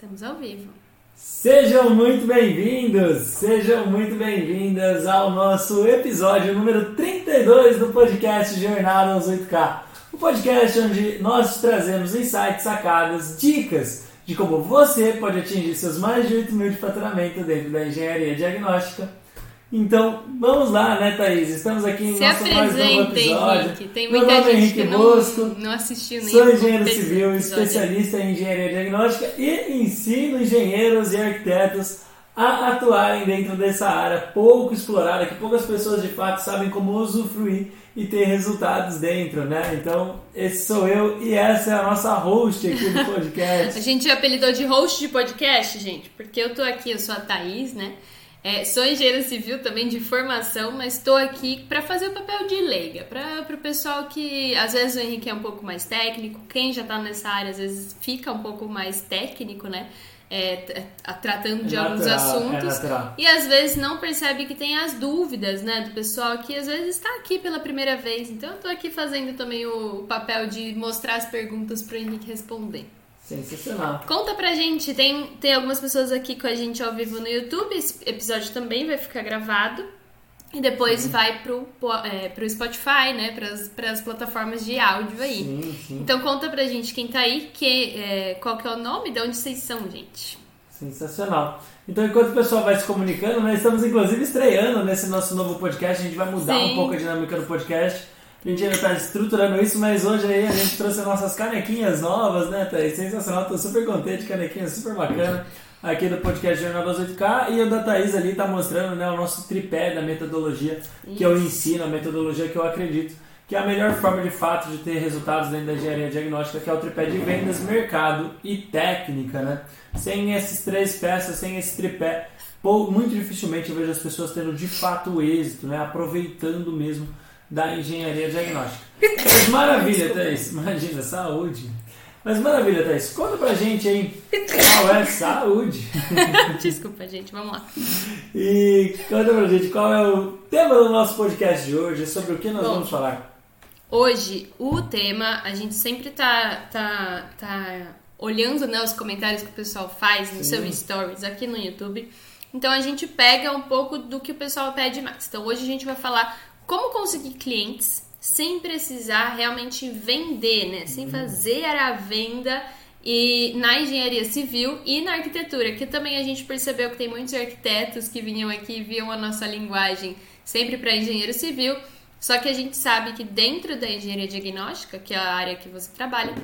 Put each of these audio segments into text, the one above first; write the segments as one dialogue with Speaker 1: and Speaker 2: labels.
Speaker 1: Estamos ao vivo.
Speaker 2: Sejam muito bem-vindos, sejam muito bem-vindas ao nosso episódio número 32 do podcast Jornada aos 8K. O podcast onde nós trazemos insights, sacadas, dicas de como você pode atingir seus mais de 8 mil de faturamento dentro da engenharia diagnóstica então, vamos lá, né, Thaís? Estamos aqui em
Speaker 1: Se
Speaker 2: nosso mais novo episódio.
Speaker 1: Henrique. Tem muita
Speaker 2: Meu nome é
Speaker 1: gente
Speaker 2: Henrique
Speaker 1: que não,
Speaker 2: Bosco.
Speaker 1: não assistiu nem
Speaker 2: Sou engenheiro civil, especialista em engenharia diagnóstica e ensino engenheiros e arquitetos a atuarem dentro dessa área pouco explorada, que poucas pessoas de fato sabem como usufruir e ter resultados dentro, né? Então, esse sou eu e essa é a nossa host aqui do
Speaker 1: A
Speaker 2: podcast.
Speaker 1: gente apelidou de host de podcast, gente, porque eu tô aqui, eu sou a Thaís, né? É, sou engenheira civil também de formação, mas estou aqui para fazer o papel de leiga, para o pessoal que às vezes o Henrique é um pouco mais técnico, quem já está nessa área às vezes fica um pouco mais técnico, né? É, a- tratando de
Speaker 2: É
Speaker 1: alguns
Speaker 2: natural, é
Speaker 1: assuntos e às vezes não percebe que tem as dúvidas, né, do pessoal que às vezes está aqui pela primeira vez. Então eu tô aqui fazendo também o papel de mostrar as perguntas para o Henrique responder.
Speaker 2: Sensacional.
Speaker 1: Conta pra gente, tem, tem algumas pessoas aqui com a gente ao vivo no YouTube, esse episódio também vai ficar gravado. E depois vai pro, é, pro Spotify, né? Pras, pras plataformas de áudio aí.
Speaker 2: Sim, sim.
Speaker 1: Então conta pra gente quem tá aí, que, é, qual que é o nome, de onde vocês são, gente.
Speaker 2: Sensacional. Então, enquanto o pessoal vai se comunicando, nós estamos inclusive estreando nesse nosso novo podcast. A gente vai mudar
Speaker 1: Sim.
Speaker 2: um pouco a dinâmica do podcast. A gente ainda está estruturando isso, mas hoje aí a gente trouxe as nossas canequinhas novas, né, Thaís? Sensacional, tô super contente, canequinha super bacana aqui do podcast Jornal das 8K. E o da Thaís ali tá mostrando né, o nosso tripé da metodologia que eu ensino, a metodologia que eu acredito que é a melhor forma de fato de ter resultados dentro da engenharia diagnóstica, que é o tripé de vendas, mercado e técnica, né? Sem esses três peças, sem esse tripé, muito dificilmente eu vejo as pessoas tendo de fato êxito, né? Aproveitando mesmo da engenharia diagnóstica. Mas maravilha, Thaís. Imagina, saúde. Mas maravilha, Thaís. Conta pra gente aí qual é saúde.
Speaker 1: Desculpa, gente, vamos lá.
Speaker 2: E conta pra gente qual é o tema do nosso podcast de hoje, sobre o que nós
Speaker 1: Bom,
Speaker 2: vamos falar.
Speaker 1: Hoje, o tema, a gente sempre tá, tá, tá olhando né, os comentários que o pessoal faz no
Speaker 2: Sim.
Speaker 1: seu stories aqui no YouTube. Então a gente pega um pouco do que o pessoal pede mais. Então hoje a gente vai falar como conseguir clientes sem precisar realmente vender, né? Sem fazer a venda e na engenharia civil e na arquitetura, que também a gente percebeu que tem muitos arquitetos que vinham aqui e viam a nossa linguagem sempre para engenheiro civil. Só que a gente sabe que dentro da engenharia diagnóstica, que é a área que você trabalha,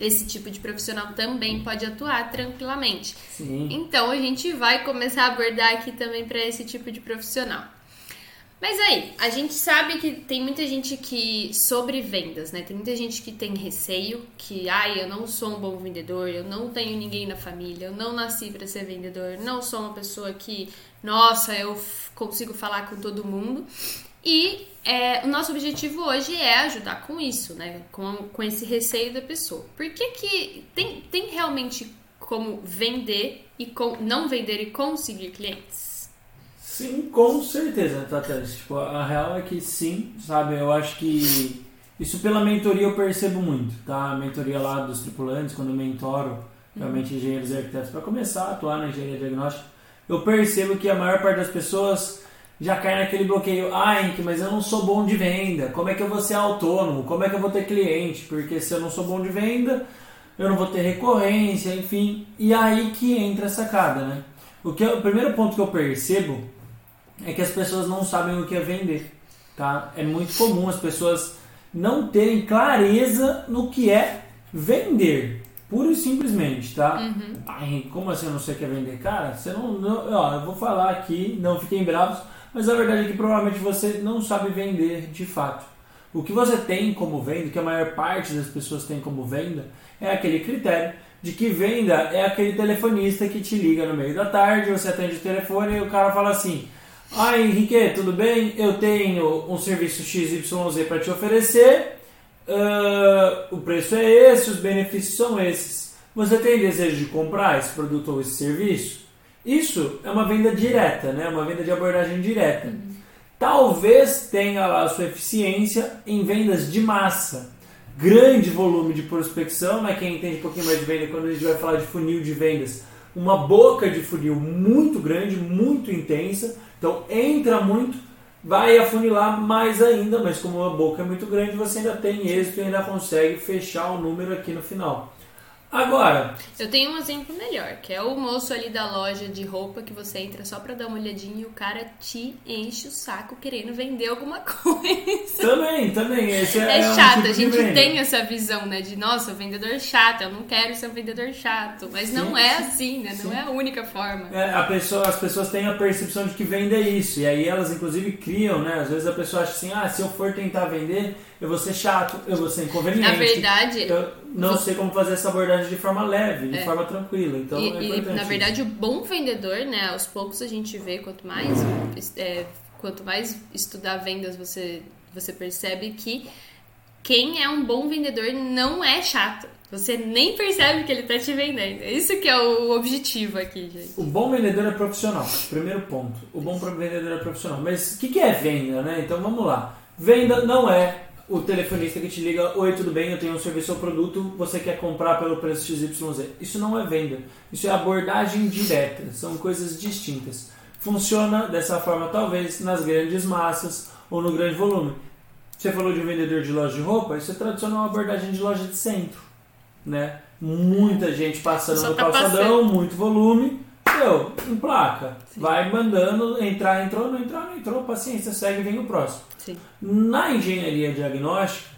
Speaker 1: esse tipo de profissional também pode atuar tranquilamente.
Speaker 2: Sim.
Speaker 1: Então a gente vai começar a abordar aqui também para esse tipo de profissional. Mas aí, a gente sabe que tem muita gente que sobre vendas, né? Tem muita gente que tem receio, que ai, eu não sou um bom vendedor, eu não tenho ninguém na família, eu não nasci para ser vendedor, não sou uma pessoa que, nossa, eu consigo falar com todo mundo. E é, o nosso objetivo hoje é ajudar com isso, né? Com, com esse receio da pessoa. Por que, que tem, tem realmente como vender e com, não vender e conseguir clientes?
Speaker 2: Sim, com certeza, Tatanes. Tipo, a real é que sim, sabe? Eu acho que isso pela mentoria eu percebo muito, tá? A mentoria lá dos tripulantes, quando eu mentoro realmente engenheiros e arquitetos para começar a atuar na engenharia diagnóstica, eu percebo que a maior parte das pessoas já cai naquele bloqueio. Ah, Henrique, mas eu não sou bom de venda. Como é que eu vou ser autônomo? Como é que eu vou ter cliente? Porque se eu não sou bom de venda, eu não vou ter recorrência, enfim. E aí que entra a sacada, né? O, que eu- o primeiro ponto que eu percebo é que as pessoas não sabem o que é vender, tá? É muito comum as pessoas não terem clareza no que é vender, pura e simplesmente, tá? Ai, como assim eu não sei o que é vender? Cara, você não, não- ó, eu vou falar aqui, não fiquem bravos, mas a verdade é que provavelmente você não sabe vender de fato. O que você tem como venda, que a maior parte das pessoas tem como venda, é aquele critério de que venda é aquele telefonista que te liga no meio da tarde, você atende o telefone e o cara fala assim: Ah, Henrique, tudo bem? Eu tenho um serviço XYZ para te oferecer, ah, o preço é esse, os benefícios são esses. Você tem desejo de comprar esse produto ou esse serviço? Isso é uma venda direta, né? uma venda de abordagem direta. Talvez tenha lá a sua eficiência em vendas de massa. grande volume de prospecção, né? Quem entende um pouquinho mais de venda, quando a gente vai falar de funil de vendas, uma boca de funil muito grande, muito intensa. Então entra muito, vai afunilar mais ainda, mas como uma boca é muito grande, você ainda tem êxito e ainda consegue fechar o número aqui no final. Agora.
Speaker 1: Eu tenho um exemplo melhor, que é o moço ali da loja de roupa que você entra só pra dar uma olhadinha e o cara te enche o saco querendo vender alguma coisa.
Speaker 2: Também, também. Esse é,
Speaker 1: é chato,
Speaker 2: um tipo
Speaker 1: a gente tem essa visão, né? De nossa, vendedor chato, eu não quero ser um vendedor chato. Mas
Speaker 2: Sim,
Speaker 1: não é
Speaker 2: sim,
Speaker 1: assim, né? Não
Speaker 2: sim.
Speaker 1: é a única forma.
Speaker 2: É, a pessoa, as pessoas têm a percepção de que venda é isso. E aí elas, inclusive, criam, né? Às vezes a pessoa acha assim: ah, se eu for tentar vender, eu vou ser chato, eu vou ser inconveniente.
Speaker 1: Na verdade,
Speaker 2: Eu não sei como fazer essa abordagem de forma leve, de
Speaker 1: É.
Speaker 2: forma tranquila. Então
Speaker 1: E,
Speaker 2: é
Speaker 1: e,
Speaker 2: importante.
Speaker 1: na verdade, o bom vendedor, né? Aos poucos a gente vê, quanto mais, é, quanto mais estudar vendas, você, você percebe que quem é um bom vendedor não é chato. Você nem percebe que ele tá te vendendo. É Isso que é o objetivo aqui, gente.
Speaker 2: O bom vendedor é profissional. Primeiro ponto. O bom vendedor é profissional. Mas o que, que é venda, né? Então vamos lá. Venda não é o telefonista que te liga: Oi, tudo bem? Eu tenho um serviço ou produto, você quer comprar pelo preço XYZ. Isso não é venda. Isso é abordagem direta. São coisas distintas. Funciona dessa forma, talvez, nas grandes massas ou no grande volume. Você falou de um vendedor de loja de roupa, isso é tradicional abordagem de loja de centro. Né? Muita gente passando
Speaker 1: Só
Speaker 2: no
Speaker 1: tá
Speaker 2: calçadão, muito volume. Meu, em placa. Vai mandando, entrar, entrou, não entrou, não entrou, paciência, segue vem o próximo.
Speaker 1: Sim.
Speaker 2: Na engenharia diagnóstica,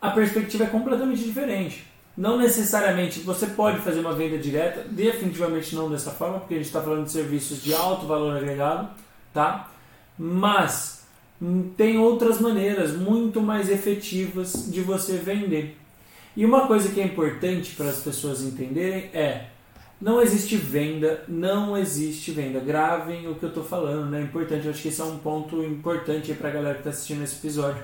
Speaker 2: a perspectiva é completamente diferente. Não necessariamente você pode fazer uma venda direta, definitivamente não dessa forma, porque a gente está falando de serviços de alto valor agregado, tá? Mas hum, tem outras maneiras muito mais efetivas de você vender. E uma coisa que é importante para as pessoas entenderem é não existe venda, não existe venda. Gravem o que eu estou falando, né? É importante, eu acho que esse é um ponto importante para a galera que está assistindo esse episódio.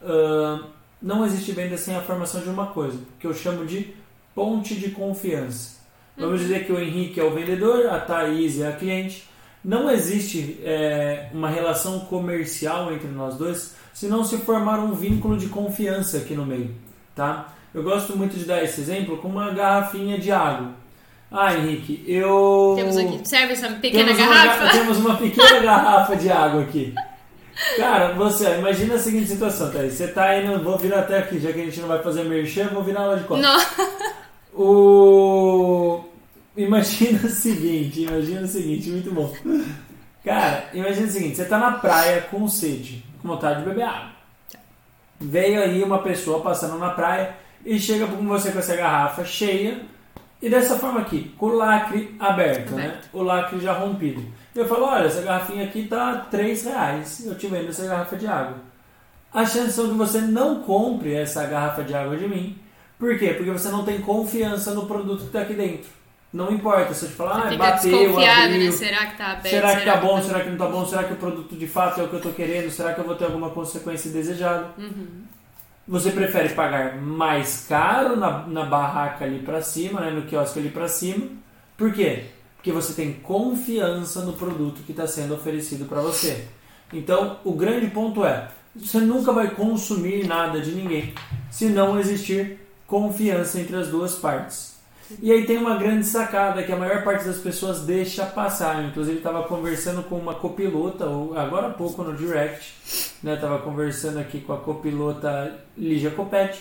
Speaker 2: Ahn, não existe venda sem a formação de uma coisa, que eu chamo de ponte de confiança. Vamos dizer que o Henrique é o vendedor, a Thaís é a cliente. Não existe é, uma relação comercial entre nós dois se não se formar um vínculo de confiança aqui no meio, tá? Eu gosto muito de dar esse exemplo com uma garrafinha de água. Ah, Henrique, eu.
Speaker 1: Temos aqui, serve essa pequena
Speaker 2: Temos uma
Speaker 1: garrafa?
Speaker 2: ga- temos uma pequena garrafa de água aqui. Cara, você, imagina a seguinte situação, Thaís. Você tá indo, vou virar até aqui, já que a gente não vai fazer merchan, vou virar lá de.
Speaker 1: Não.
Speaker 2: O... Imagina o seguinte, imagina o seguinte, muito bom. Cara, imagina o seguinte, você tá na praia com sede, com vontade de beber água. Veio aí uma pessoa passando na praia e chega com você com essa garrafa cheia e dessa forma aqui, com o lacre aberto, né?
Speaker 1: Aberto.
Speaker 2: O lacre já rompido. Eu falo, olha, essa garrafinha aqui tá 3 reais, eu te vendo essa garrafa de água. A chance são que você não compre essa garrafa de água de mim. Por quê? Porque você não tem confiança no produto que está aqui dentro. Não importa se eu te falar, ah,
Speaker 1: Fica
Speaker 2: bateu,
Speaker 1: desconfiado,
Speaker 2: abriu,
Speaker 1: né? Será que tá aberto?
Speaker 2: será que tá bom,
Speaker 1: tá-
Speaker 2: será que não tá bom, será que o produto de fato é o que eu tô querendo, será que eu vou ter alguma consequência desejada?
Speaker 1: Uhum.
Speaker 2: Você prefere pagar mais caro na, na barraca ali pra cima, né, no quiosque ali pra cima. Por quê? Porque você tem confiança no produto que está sendo oferecido para você. Então, o grande ponto é, você nunca vai consumir nada de ninguém se não existir confiança entre as duas partes. E aí tem uma grande sacada que a maior parte das pessoas deixa passar. Eu, inclusive estava conversando com uma copilota, agora há pouco no direct, né? Tava conversando aqui com a copilota Lígia Copete.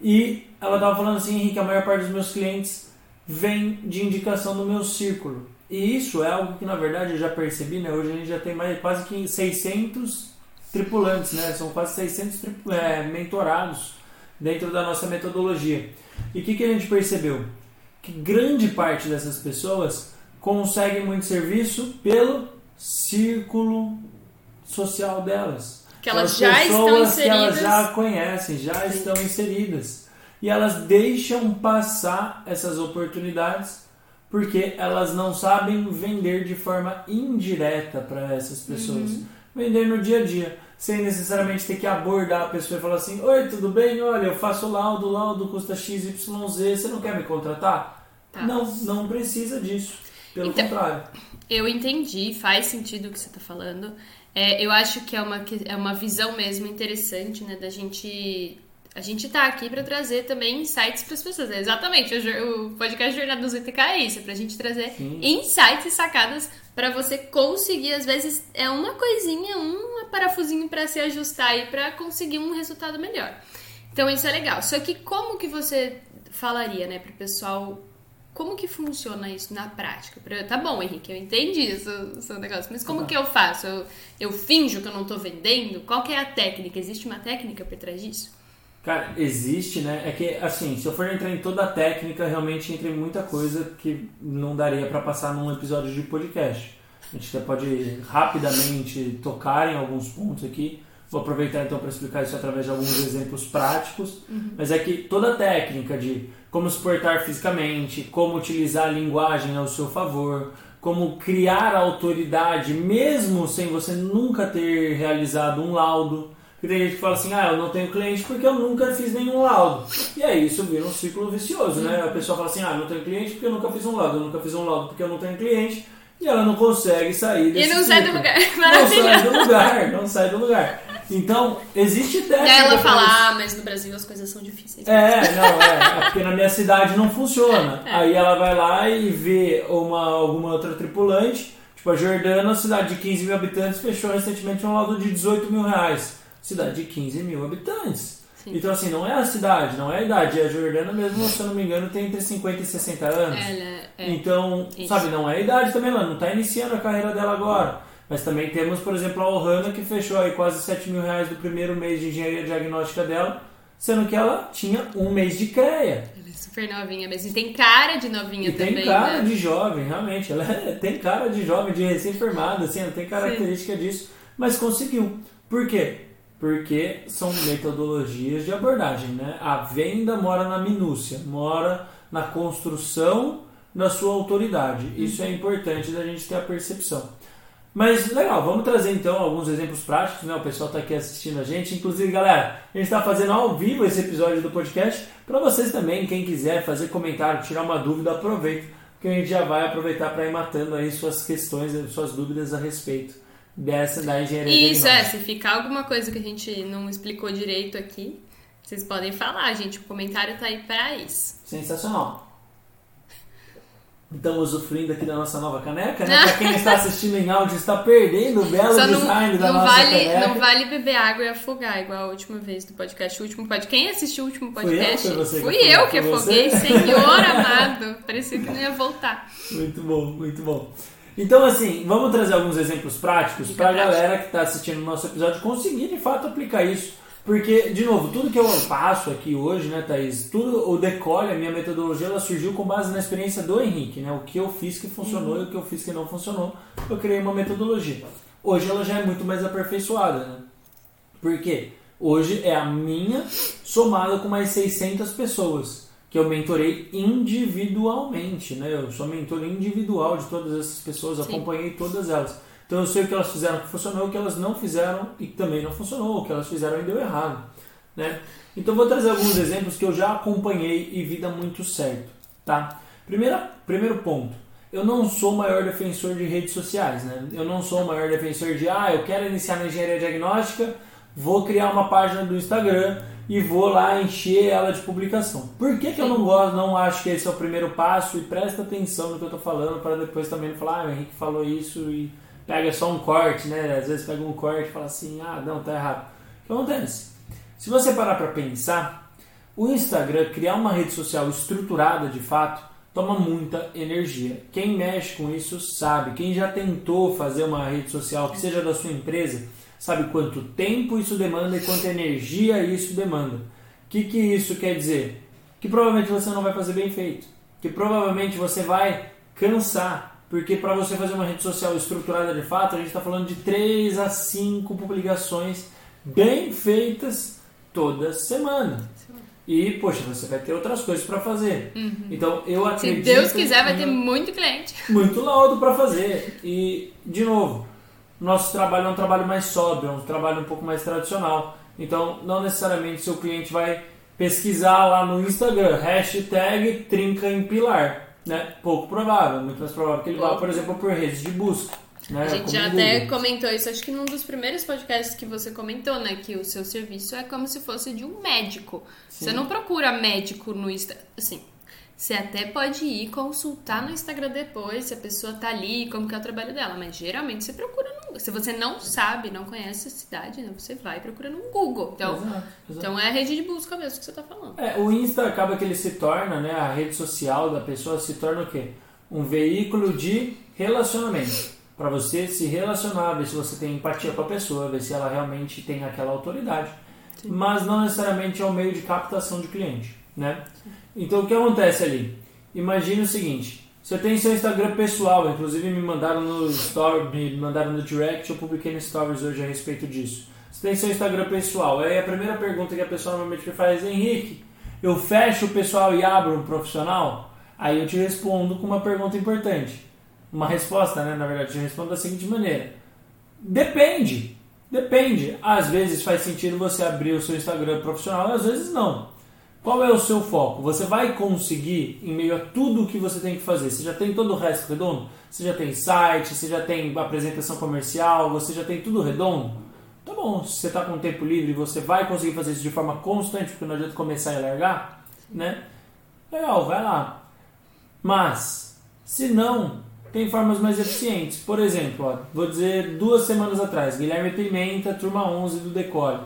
Speaker 2: E ela estava falando assim, Henrique, a maior parte dos meus clientes vem de indicação do meu círculo. E isso é algo que na verdade eu já percebi, né? Hoje a gente já tem mais quase que 600 tripulantes, né? São quase 600 tripu- é, mentorados dentro da nossa metodologia. E o que, que a gente percebeu? Que grande parte dessas pessoas conseguem muito serviço pelo círculo social delas.
Speaker 1: Que elas
Speaker 2: As
Speaker 1: já estão
Speaker 2: pessoas que elas
Speaker 1: inseridas.
Speaker 2: já conhecem, já estão inseridas. E elas deixam passar essas oportunidades porque elas não sabem vender de forma indireta para essas pessoas.
Speaker 1: Uhum.
Speaker 2: Vender no dia a dia, sem necessariamente ter que abordar a pessoa e falar assim: Oi, tudo bem? Olha, eu faço laudo, laudo custa XYZ, você não quer me contratar?
Speaker 1: Tá.
Speaker 2: Não, não precisa disso. Pelo
Speaker 1: Então-
Speaker 2: contrário.
Speaker 1: Eu entendi, faz sentido o que você está falando. É, eu acho que é uma, é uma visão mesmo interessante, né? Da gente. A gente tá aqui para trazer também insights para as pessoas. É exatamente, o, podcast Jornada dos ITK é isso, é pra gente trazer Sim. insights e sacadas para você conseguir, às vezes, é uma coisinha, um parafusinho para se ajustar e para conseguir um resultado melhor. Então isso é legal. Só que como que você falaria, né, pro pessoal como que funciona isso na prática? Tá bom, Henrique, eu entendi isso, seu negócio, mas como tá. que eu faço? Eu, eu finjo que eu não tô vendendo? Qual que é a técnica? Existe uma técnica por trás disso?
Speaker 2: Cara, existe, né? É que, assim, se eu for entrar em toda a técnica, realmente entra em muita coisa que não daria para passar num episódio de podcast. A gente até pode rapidamente tocar em alguns pontos aqui. Vou aproveitar então para explicar isso através de alguns exemplos práticos. Uhum. Mas é que toda a técnica de como se portar fisicamente, como utilizar a linguagem ao seu favor, como criar autoridade mesmo sem você nunca ter realizado um laudo. Porque tem gente que fala assim, ah, eu não tenho cliente porque eu nunca fiz nenhum laudo. E aí isso vira um ciclo vicioso, né? A pessoa fala assim, ah, eu não tenho cliente porque eu nunca fiz um laudo, eu nunca fiz um laudo porque eu não tenho cliente. E ela não consegue sair desse
Speaker 1: E não ciclo. sai do lugar.
Speaker 2: Não sai do lugar, não sai do lugar. Então, existe técnica.
Speaker 1: Ela fala, ah, mas no Brasil as coisas são difíceis.
Speaker 2: É, não, é, é porque na minha cidade não funciona. É. Aí ela vai lá e vê uma, alguma outra tripulante, tipo a Jordana, cidade de 15 mil habitantes, fechou recentemente um laudo de 18 mil reais. Cidade de 15 mil habitantes. Sim. Então, assim, não é a cidade, não é a idade. A Jordana, mesmo, se eu não me engano, tem entre 50 e 60 anos. Ela, é, então, isso. sabe, não é a idade também, ela não está iniciando a carreira dela agora. Mas também temos, por exemplo, a Ohana que fechou aí quase 7 mil reais do primeiro mês de engenharia diagnóstica dela, sendo que ela tinha um mês de CREA.
Speaker 1: Ela é super novinha mesmo. E tem cara de novinha
Speaker 2: e
Speaker 1: também.
Speaker 2: Tem cara
Speaker 1: né?
Speaker 2: de jovem, realmente. Ela é, tem cara de jovem, de recém-formada, assim, ela tem característica Sim. disso. Mas conseguiu. Por quê? Porque são metodologias de abordagem, né? A venda mora na minúcia, mora na construção da sua autoridade. Isso é importante da gente ter a percepção. Mas legal, vamos trazer então alguns exemplos práticos, né? O pessoal está aqui assistindo a gente. Inclusive, galera, a gente está fazendo ao vivo esse episódio do podcast. Para vocês também, quem quiser fazer comentário, tirar uma dúvida, aproveita, que a gente já vai aproveitar para ir matando aí suas questões, suas dúvidas a respeito dessa da engenharia.
Speaker 1: Isso, é, se ficar alguma coisa que a gente não explicou direito aqui, vocês podem falar, gente. O comentário tá aí para isso.
Speaker 2: Sensacional. Estamos usufruindo aqui da nossa nova caneca, né? Para quem está assistindo em áudio, está perdendo o belo Só design
Speaker 1: não,
Speaker 2: da
Speaker 1: não
Speaker 2: nossa
Speaker 1: vale,
Speaker 2: caneca.
Speaker 1: Não vale beber água e afogar, igual a última vez do podcast. O último podcast. Quem assistiu o último podcast?
Speaker 2: Fui eu,
Speaker 1: Fui que, eu que afoguei, senhor amado. Parecia que não ia voltar.
Speaker 2: Muito bom, muito bom. Então, assim, vamos trazer alguns exemplos práticos para a galera que está assistindo o nosso episódio conseguir, de fato, aplicar isso porque, de novo, tudo que eu passo aqui hoje, né, Thaís? Tudo, o decole, a minha metodologia, ela surgiu com base na experiência do Henrique, né? O que eu fiz que funcionou uhum. e o que eu fiz que não funcionou. Eu criei uma metodologia. Hoje ela já é muito mais aperfeiçoada, né? Por quê? Hoje é a minha somada com mais 600 pessoas que eu mentorei individualmente, né? Eu sou mentor individual de todas essas pessoas, Sim. acompanhei todas elas. Então eu sei o que elas fizeram que funcionou, o que elas não fizeram e que também não funcionou, o que elas fizeram e deu errado. Né? Então vou trazer alguns exemplos que eu já acompanhei e vida muito certo. Tá? Primeira, primeiro ponto. Eu não sou o maior defensor de redes sociais. Né? Eu não sou o maior defensor de, ah, eu quero iniciar na engenharia diagnóstica, vou criar uma página do Instagram e vou lá encher ela de publicação. Por que, que eu não gosto, não acho que esse é o primeiro passo e presta atenção no que eu estou falando para depois também não falar, ah, o Henrique falou isso e pega só um corte, né? Às vezes pega um corte e fala assim, ah, não, tá errado. O que acontece? Se você parar para pensar, o Instagram, criar uma rede social estruturada de fato, toma muita energia. Quem mexe com isso sabe. Quem já tentou fazer uma rede social que seja da sua empresa, sabe quanto tempo isso demanda e quanta energia isso demanda. O que, que isso quer dizer? Que provavelmente você não vai fazer bem feito. Que provavelmente você vai cansar porque para você fazer uma rede social estruturada de fato, a gente está falando de 3 a 5 publicações bem feitas toda semana. E, poxa, você vai ter outras coisas para fazer. Uhum. Então, eu acredito.
Speaker 1: Se Deus quiser, vai ter muito cliente.
Speaker 2: Muito laudo para fazer. E, de novo, nosso trabalho é um trabalho mais sóbrio, é um trabalho um pouco mais tradicional. Então, não necessariamente seu cliente vai pesquisar lá no Instagram, hashtag trinca em pilar né? Pouco provável, muito mais provável que ele vá, por exemplo, por redes de busca. Né?
Speaker 1: A gente
Speaker 2: Como
Speaker 1: já até
Speaker 2: Google.
Speaker 1: comentou isso, acho que num dos primeiros podcasts que você comentou, né? Que o seu serviço é como se fosse de um médico. Você
Speaker 2: Sim.
Speaker 1: não procura médico no Instagram. Assim, você até pode ir consultar no Instagram depois se a pessoa tá ali, como que é o trabalho dela. Mas geralmente você procura no Se você não sabe, não conhece a cidade, né? Você vai procura no Google. Então,
Speaker 2: Exato, exato.
Speaker 1: então é a rede de busca mesmo que você tá falando.
Speaker 2: É, o Insta acaba que ele se torna, né, a rede social da pessoa se torna o quê? Um veículo de relacionamento. Para você se relacionar, ver se você tem empatia com a pessoa, ver se ela realmente tem aquela autoridade. Mas não necessariamente é um meio de captação de cliente, né? Então o que acontece ali? Imagine o seguinte, você tem seu Instagram pessoal, inclusive me mandaram no story, me mandaram no direct, eu publiquei no stories hoje a respeito disso. Você tem seu Instagram pessoal, aí a primeira pergunta que a pessoa normalmente me faz é Henrique, eu fecho o pessoal e abro um profissional? Aí eu te respondo com uma pergunta importante. Uma resposta, né? Na verdade, eu te respondo da seguinte maneira. Depende. Depende. Às vezes faz sentido você abrir o seu Instagram profissional, às vezes não. Qual é o seu foco? Você vai conseguir, em meio a tudo o que você tem que fazer, você já tem todo o resto redondo? Você já tem site, você já tem apresentação comercial, você já tem tudo redondo? Tá bom, se você está com tempo livre, você vai conseguir fazer isso de forma constante, porque não adianta começar e largar, né? Legal, vai lá. Mas, se não, tem formas mais eficientes. Por exemplo, ó, vou dizer duas semanas atrás, Guilherme Pimenta, turma 11 do Decore.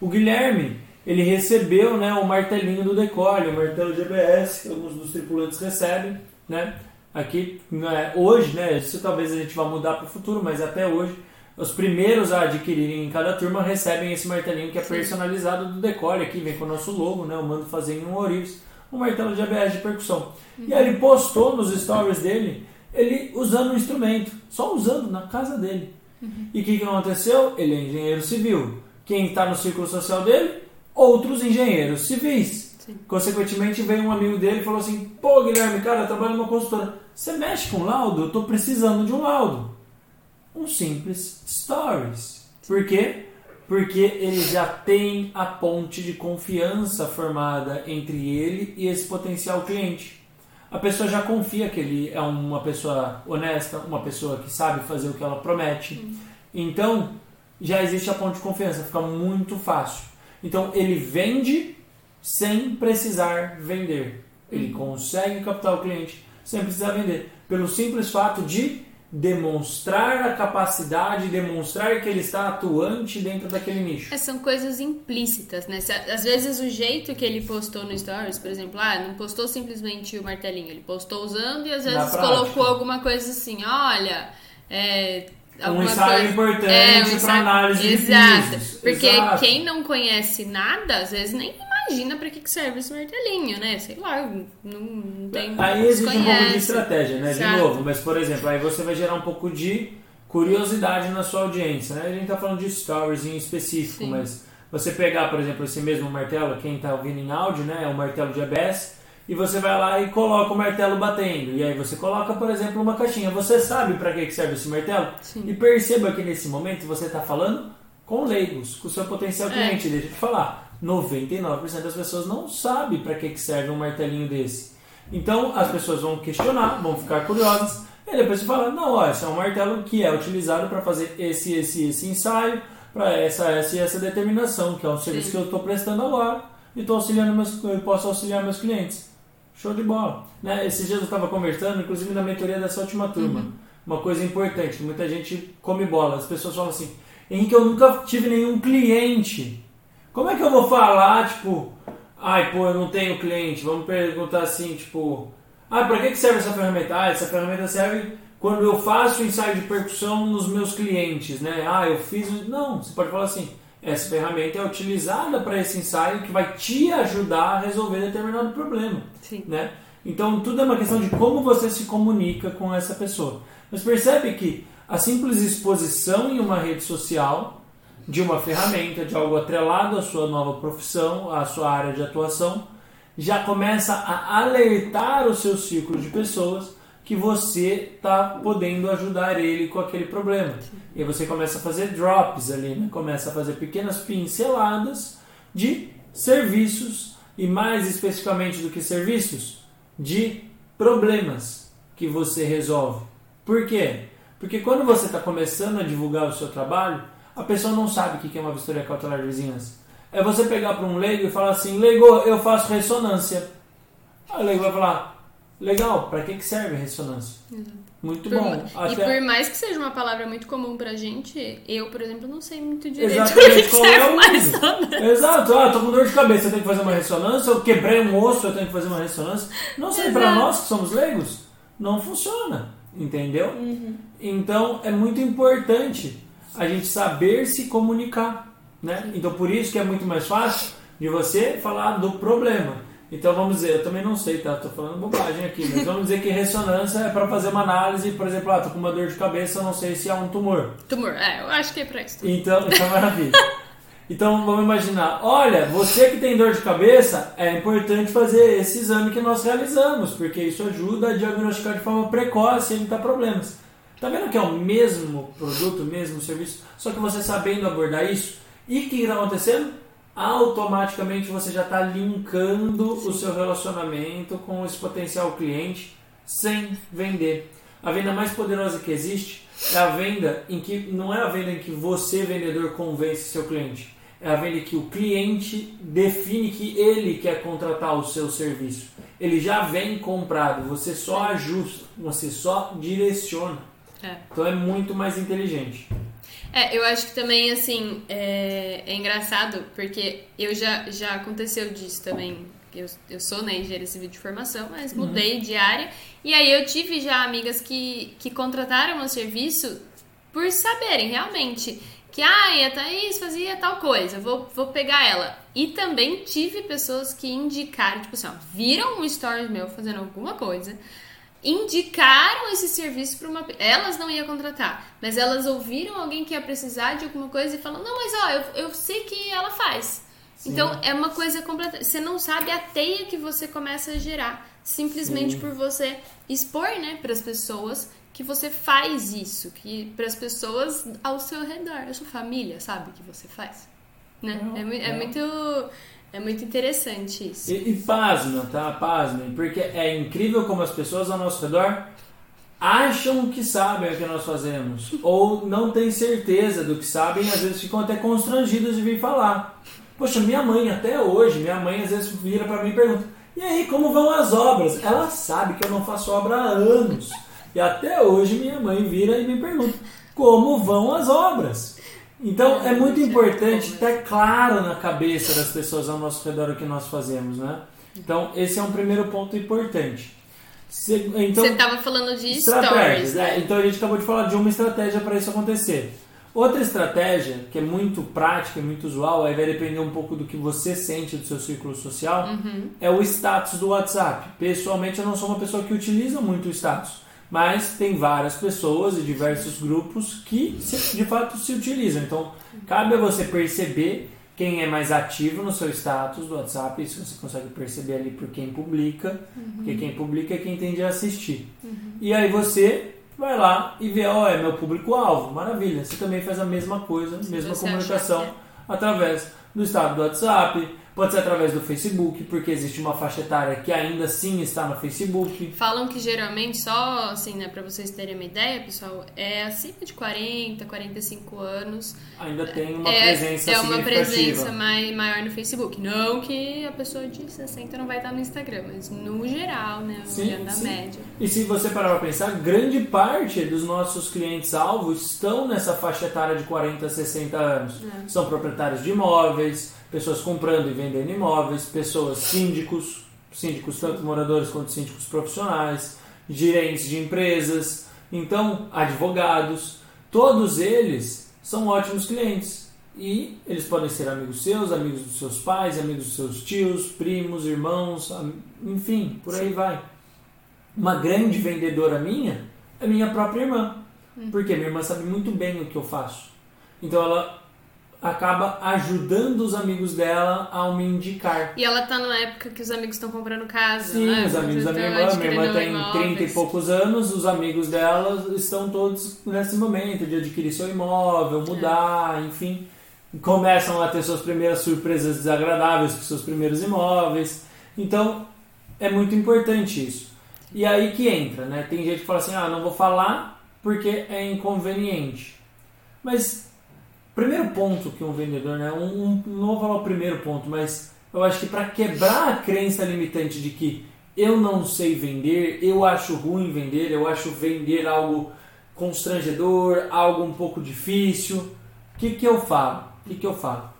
Speaker 2: O Guilherme, ele recebeu né, o martelinho do Decore, o martelo de ABS, que alguns dos tripulantes recebem, né? Aqui, né, hoje, né, isso talvez a gente vá mudar para o futuro, mas até hoje, os primeiros a adquirirem em cada turma recebem esse martelinho que é personalizado do Decore, aqui vem com o nosso logo, né? Eu mando fazer em um Orives, um martelo de ABS de percussão. E aí ele postou nos stories dele, ele usando o instrumento, só usando na casa dele. E o que, que aconteceu? Ele é engenheiro civil. Quem está no círculo social dele? Outros engenheiros civis.
Speaker 1: Sim.
Speaker 2: Consequentemente, veio um amigo dele e falou assim: Pô, Guilherme, cara, eu trabalho numa consultora. Você mexe com laudo? Eu estou precisando de um laudo. Um simples stories. Por quê? Porque ele já tem a ponte de confiança formada entre ele e esse potencial cliente. A pessoa já confia que ele é uma pessoa honesta, uma pessoa que sabe fazer o que ela promete. Então, já existe a ponte de confiança, fica muito fácil. Então, ele vende sem precisar vender. Ele consegue captar o cliente sem precisar vender. Pelo simples fato de demonstrar a capacidade, demonstrar que ele está atuante dentro daquele nicho.
Speaker 1: É, são coisas implícitas, né? Se- Às vezes o jeito que ele postou no Stories, por exemplo, ah, não postou simplesmente o martelinho, ele postou usando e às vezes colocou alguma coisa assim, olha, é.
Speaker 2: Um ensaio importante
Speaker 1: um
Speaker 2: para análise de
Speaker 1: Exato.
Speaker 2: pisos.
Speaker 1: Porque
Speaker 2: Exato.
Speaker 1: quem não conhece nada, às vezes nem imagina pra que que serve esse martelinho, né? Sei lá, não, não tem.
Speaker 2: Aí existe um pouco de estratégia, né? De
Speaker 1: Exato.
Speaker 2: novo, mas por exemplo, aí você vai gerar um pouco de curiosidade na sua audiência, né? A gente tá falando de stories em específico,
Speaker 1: Sim.
Speaker 2: mas você pegar, por exemplo, esse mesmo martelo, quem tá ouvindo em áudio, né? É um martelo de ABS, e você vai lá e coloca o martelo batendo. E aí você coloca, por exemplo, uma caixinha. Você sabe para que serve esse martelo?
Speaker 1: Sim.
Speaker 2: E perceba que nesse momento você está falando com leigos, com o seu potencial
Speaker 1: É.
Speaker 2: cliente. Deixa eu te falar, 99% das pessoas não sabe para que serve um martelinho desse. Então as pessoas vão questionar, vão ficar curiosas, e depois você fala, não, ó, esse é um martelo que é utilizado para fazer esse, esse, esse ensaio, para essa, essa e essa determinação, que é um serviço que eu estou prestando agora, e estou auxiliando meus, eu posso auxiliar meus clientes. Show de bola. Né? Esses dias eu estava conversando, inclusive na mentoria dessa última turma. Uma coisa importante, muita gente come bola. As pessoas falam assim, Henrique, eu nunca tive nenhum cliente. Como é que eu vou falar, tipo, ai, pô, eu não tenho cliente? Vamos perguntar assim, tipo, ah, para que serve essa ferramenta? Ah, essa ferramenta serve quando eu faço ensaio de percussão nos meus clientes, né? Ah, eu fiz. um-" Não, você pode falar assim, essa ferramenta é utilizada para esse ensaio que vai te ajudar a resolver determinado problema
Speaker 1: Sim.
Speaker 2: né? Então tudo é uma questão de como você se comunica com essa pessoa. Mas percebe que a simples exposição em uma rede social de uma ferramenta, de algo atrelado à sua nova profissão, à sua área de atuação, já começa a alertar o seu círculo de pessoas que você está podendo ajudar ele com aquele problema. E aí você começa a fazer drops ali, né? começa a fazer pequenas pinceladas de serviços e mais especificamente do que serviços, de problemas que você resolve. Por quê? Porque quando você está começando a divulgar o seu trabalho, a pessoa não sabe o que é uma vistoria cautelar de vizinhança. É você pegar para um leigo e falar assim, leigo, eu faço ressonância. Aí o leigo vai falar, legal, para que, que serve a ressonância? Exato. Muito
Speaker 1: por
Speaker 2: bom.
Speaker 1: Até... E por mais que seja uma palavra muito comum pra gente, eu, por exemplo, não sei muito direito
Speaker 2: Exatamente, qual é o ressonância. Exato, ah, tô com dor de cabeça, eu tenho que fazer uma ressonância, eu quebrei um osso, eu tenho que fazer uma ressonância. Não sei, para nós que somos leigos, não funciona, entendeu? Uhum. Então é muito importante a gente saber se comunicar, né? Então por isso que é muito mais fácil de você falar do problema. Então vamos dizer, eu também não sei, tá? Tô falando bobagem aqui, mas vamos dizer que ressonância é para fazer uma análise, por exemplo, ah, tô com uma dor de cabeça, eu não sei se é um tumor.
Speaker 1: Tumor, é, eu acho que é para isso.
Speaker 2: Então, então maravilha. Então vamos imaginar, olha, você que tem dor de cabeça, é importante fazer esse exame que nós realizamos, porque isso ajuda a diagnosticar de forma precoce e evitar problemas. Tá vendo que é o mesmo produto, o mesmo serviço, só que você sabendo abordar isso, e o que está acontecendo? Automaticamente você já está linkando o seu relacionamento com esse potencial cliente sem vender. A venda mais poderosa que existe é a venda em que não é a venda em que você vendedor convence seu cliente, é a venda em que o cliente define que ele quer contratar o seu serviço. Ele já vem comprado, você só ajusta, você só direciona. É. Então é muito mais inteligente.
Speaker 1: É, eu acho que também, assim, é, é engraçado, porque eu já, já aconteceu disso também. Eu, eu sou né, engenheira civil de formação, mas uhum. mudei uhum. de área. E aí eu tive já amigas que, que contrataram meu serviço por saberem realmente que ah, a Thaís fazia tal coisa, vou, vou pegar ela. E também tive pessoas que indicaram, tipo assim, ó, viram um story meu fazendo alguma coisa, indicaram esse serviço para uma. Elas não iam contratar, mas elas ouviram alguém que ia precisar de alguma coisa e falaram: não, mas ó, eu, eu sei que ela faz. Sim. Então é uma coisa completa. Você não sabe a teia que você começa a gerar simplesmente Sim. por você expor, né, para as pessoas que você faz isso, que para as pessoas ao seu redor, a sua família sabe que você faz, né? Não, é, é, é muito é muito interessante isso.
Speaker 2: E, e pasma, tá? Pasmem, porque é incrível como as pessoas ao nosso redor acham que sabem o que nós fazemos ou não têm certeza do que sabem e às vezes ficam até constrangidas de vir falar. Poxa, minha mãe até hoje, minha mãe às vezes vira para mim e pergunta: "E aí, como vão as obras?". Ela sabe que eu não faço obra há anos. E até hoje minha mãe vira e me pergunta: "Como vão as obras?". Então é muito importante ter claro na cabeça das pessoas ao nosso redor o que nós fazemos, né? Então esse é um primeiro ponto importante.
Speaker 1: então, Você estava falando de né?
Speaker 2: É, então a gente acabou de falar de uma estratégia para isso acontecer. Outra estratégia que é muito prática e muito usual, aí vai depender um pouco do que você sente do seu círculo social, uhum. é o status do WhatsApp. Pessoalmente eu não sou uma pessoa que utiliza muito o status mas tem várias pessoas e diversos grupos que de fato se utilizam. Então, cabe a você perceber quem é mais ativo no seu status do WhatsApp, isso você consegue perceber ali por quem publica, uhum. porque quem publica é quem tende a assistir. Uhum. E aí você vai lá e vê, ó, oh, é meu público-alvo, maravilha. Você também faz a mesma coisa, mesma comunicação é. através do estado do WhatsApp, Pode ser através do Facebook, porque existe uma faixa etária que ainda assim está no Facebook.
Speaker 1: Falam que geralmente, só assim, né, para vocês terem uma ideia, pessoal, é acima de 40, 45 anos.
Speaker 2: Ainda tem uma é, presença É
Speaker 1: uma presença mai, maior no Facebook. Não que a pessoa de 60 não vai estar no Instagram, mas no geral, né, sim, da média.
Speaker 2: E se você parar para pensar, grande parte dos nossos clientes-alvo estão nessa faixa etária de 40 a 60 anos. É. São proprietários de imóveis pessoas comprando e vendendo imóveis, pessoas síndicos, síndicos tanto moradores quanto síndicos profissionais, gerentes de empresas, então advogados, todos eles são ótimos clientes. E eles podem ser amigos seus, amigos dos seus pais, amigos dos seus tios, primos, irmãos, enfim, por aí vai. Uma grande vendedora minha é minha própria irmã. Hum. Porque minha irmã sabe muito bem o que eu faço. Então ela acaba ajudando os amigos dela a me indicar.
Speaker 1: E ela tá numa época que os amigos estão comprando casa,
Speaker 2: Sim,
Speaker 1: né?
Speaker 2: os amigos da minha irmã. Minha irmã tem imóveis. 30 e poucos anos, os amigos dela estão todos nesse momento de adquirir seu imóvel, mudar, é. enfim. Começam a ter suas primeiras surpresas desagradáveis com seus primeiros imóveis. Então, é muito importante isso. E aí que entra, né? Tem gente que fala assim, ah, não vou falar porque é inconveniente. Mas primeiro ponto que um vendedor, né, um, não vou falar o primeiro ponto, mas eu acho que para quebrar a crença limitante de que eu não sei vender, eu acho ruim vender, eu acho vender algo constrangedor, algo um pouco difícil, o que, que eu falo? O que, que eu falo?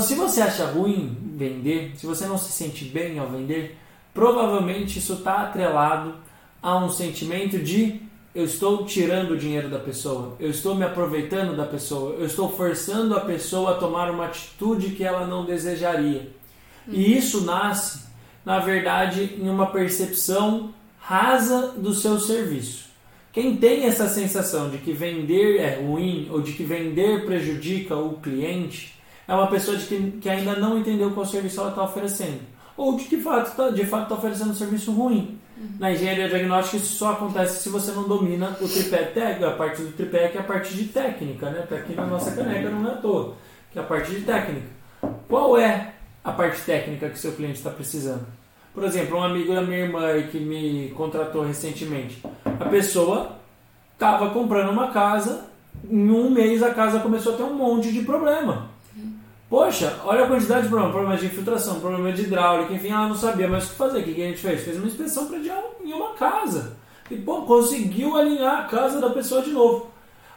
Speaker 2: Se você acha ruim vender, se você não se sente bem ao vender, provavelmente isso está atrelado a um sentimento de eu estou tirando o dinheiro da pessoa, eu estou me aproveitando da pessoa, eu estou forçando a pessoa a tomar uma atitude que ela não desejaria. E uhum. isso nasce, na verdade, em uma percepção rasa do seu serviço. Quem tem essa sensação de que vender é ruim ou de que vender prejudica o cliente é uma pessoa de que, que ainda não entendeu qual serviço ela está oferecendo. Ou de que tá, de fato está oferecendo um serviço ruim. Uhum. Na engenharia diagnóstica isso só acontece se você não domina o tripé técnico, a parte do tripé que é a parte de técnica, né? Tá aqui na nossa caneca não é à toa, que é a parte de técnica. Qual é a parte técnica que seu cliente está precisando? Por exemplo, um amigo da minha irmã que me contratou recentemente. A pessoa estava comprando uma casa, em um mês a casa começou a ter um monte de problema. Poxa, olha a quantidade de problemas, problema de infiltração, problema de hidráulica, enfim, ela não sabia mais o que fazer. O que a gente fez? Fez uma inspeção predial em uma casa. E, pô, conseguiu alinhar a casa da pessoa de novo.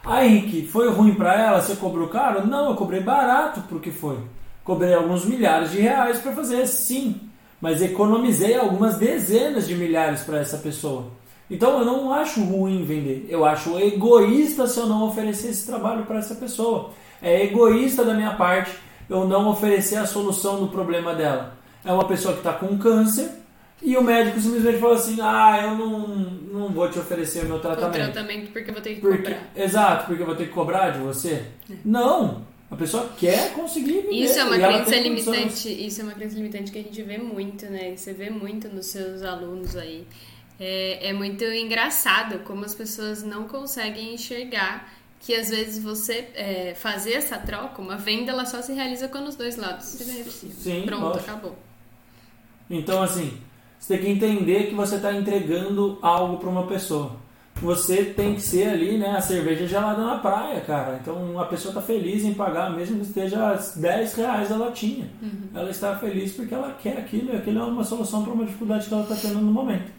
Speaker 2: Aí, Henrique, foi ruim para ela? Você cobrou caro? Não, eu cobrei barato porque foi. Cobrei alguns milhares de reais para fazer, sim. Mas economizei algumas dezenas de milhares para essa pessoa. Então eu não acho ruim vender. Eu acho egoísta se eu não oferecer esse trabalho para essa pessoa. É egoísta da minha parte eu não oferecer a solução do problema dela. É uma pessoa que está com câncer e o médico simplesmente fala assim: ah, eu não, não vou te oferecer o meu tratamento.
Speaker 1: O tratamento porque eu vou ter que
Speaker 2: porque,
Speaker 1: cobrar.
Speaker 2: Exato, porque eu vou ter que cobrar de você. É. Não! A pessoa quer conseguir viver,
Speaker 1: Isso é uma crença limitante. Isso é uma crença limitante que a gente vê muito, né? Você vê muito nos seus alunos aí. É, é muito engraçado como as pessoas não conseguem enxergar que às vezes você é, fazer essa troca, uma venda, ela só se realiza quando os dois lados se beneficiam.
Speaker 2: Sim,
Speaker 1: Pronto,
Speaker 2: lógico.
Speaker 1: acabou.
Speaker 2: Então, assim, você tem que entender que você está entregando algo para uma pessoa. Você tem que ser ali, né, a cerveja gelada na praia, cara. Então, a pessoa está feliz em pagar, mesmo que esteja 10 reais a latinha. Uhum. Ela está feliz porque ela quer aquilo e aquilo é uma solução para uma dificuldade que ela está tendo no momento,